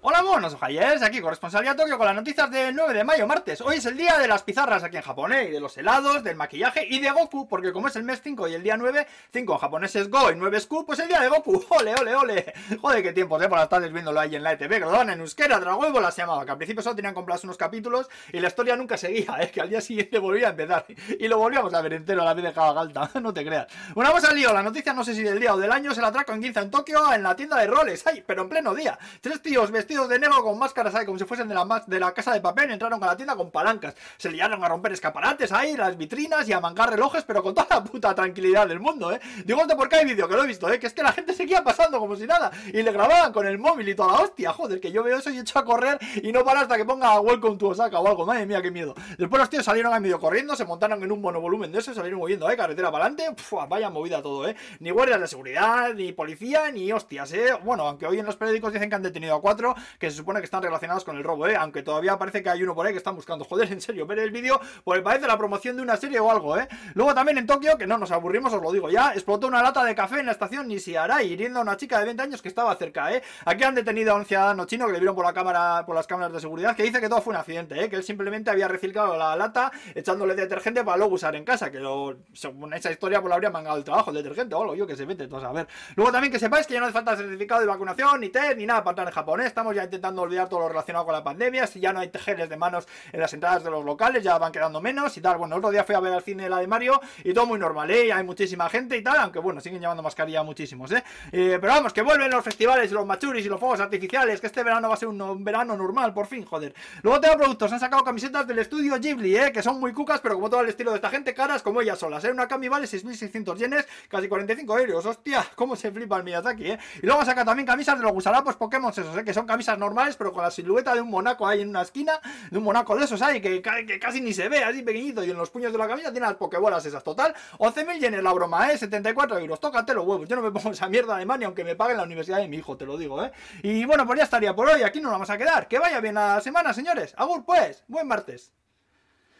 Hola monos ojayers, aquí corresponsalía Tokio con las noticias del 9 de mayo, martes. Hoy es el día de las pizarras aquí en Japón, ¿eh? y de los helados, del maquillaje y de Goku, porque como es el mes 5 y el día 9, 5 en japonés es Go y 9 es Q, pues el día de Goku. Ole, ole, ole. Joder, qué tiempos, ¿eh? Por las tardes viéndolo ahí en la ETV, que lo en euskera, Dragon Ball se llamaba, que al principio solo tenían comprados unos capítulos y la historia nunca seguía, ¿eh? Que al día siguiente volvía a empezar. Y lo volvíamos a ver entero a la vez de Galta, no te creas. Una cosa al lío, la noticia no sé si del día o del año se la atraco en Ginza en Tokio en la tienda de roles, ay, pero en pleno día. Tres tíos vestidos de negro con más máscaras ahí, como si fuesen de la, de la casa de papel, entraron a la tienda con palancas, se liaron a romper escaparates ahí, las vitrinas y a mangar relojes, pero con toda la puta tranquilidad del mundo, ¿eh? Digo esto porque hay vídeo, que lo he visto, ¿eh? Que es que la gente seguía pasando como si nada, y le grababan con el móvil y toda la hostia, joder, que yo veo eso y echo a correr y no para hasta que ponga Welcome to Osaka o algo, madre mía, qué miedo. Después los tíos salieron a medio corriendo, se montaron en un monovolumen de eso, salieron moviendo, ¿eh? Carretera para adelante, vaya movida todo, ¿eh? Ni guardias de seguridad, ni policía, ni hostias, ¿eh? Bueno, aunque hoy en los periódicos dicen que han detenido a cuatro, que se supone que están relacionados con el robo ¿eh? Aunque todavía parece que hay uno por ahí que están buscando. Joder, en serio, ver el vídeo, pues parece la promoción de una serie o algo, ¿eh? Luego también en Tokio, que no nos aburrimos, os lo digo ya, explotó una lata de café en la estación Nishiarai, hiriendo a una chica de 20 años que estaba cerca, ¿eh? Aquí han detenido a un ciudadano chino que le vieron por la cámara, por las cámaras de seguridad, que dice que todo fue un accidente, ¿eh? Que él simplemente había reciclado la lata echándole detergente para luego usar en casa, que lo, según esa historia, pues lo habría mangado el trabajo, el detergente o algo, yo que se mete, todo a ver. Luego también que sepáis que ya no hace falta certificado de vacunación, ni test, ni nada para entrar en japonés, estamos ya intentando olvidar todo lo relacionado con la pandemia, si ya no hay tejeres de manos en las entradas de los locales, ya van quedando menos y tal. Bueno, el otro día fui a ver al cine la de Mario y todo muy normal, ¿eh? Hay muchísima gente y tal, aunque bueno, siguen llevando mascarilla muchísimos, ¿eh? ¿eh? pero vamos, que vuelven los festivales y los machuris y los fuegos artificiales, que este verano va a ser un, verano normal, por fin, joder. Luego tengo productos, han sacado camisetas del estudio Ghibli, ¿eh? Que son muy cucas, pero como todo el estilo de esta gente, caras como ellas solas, ¿eh? Una cami vale 6.600 yenes, casi 45 euros, hostia, cómo se flipa el Miyazaki, ¿eh? Y luego saca también camisas de los gusarapos Pokémon esos, ¿eh? Que son camisas normales, pero con la silueta de un monaco ahí en una esquina de un monaco de esos hay que, casi ni se ve, así pequeñito, y en los puños de la camisa tiene las pokebolas esas. Total, 11.000 yenes la broma, ¿eh? 74 euros. Tócate los huevos. Yo no me pongo esa mierda de mani aunque me paguen la universidad de mi hijo, te lo digo, ¿eh? Y bueno, pues ya estaría por hoy. Aquí nos vamos a quedar. Que vaya bien la semana, señores. Agur, pues. Buen martes.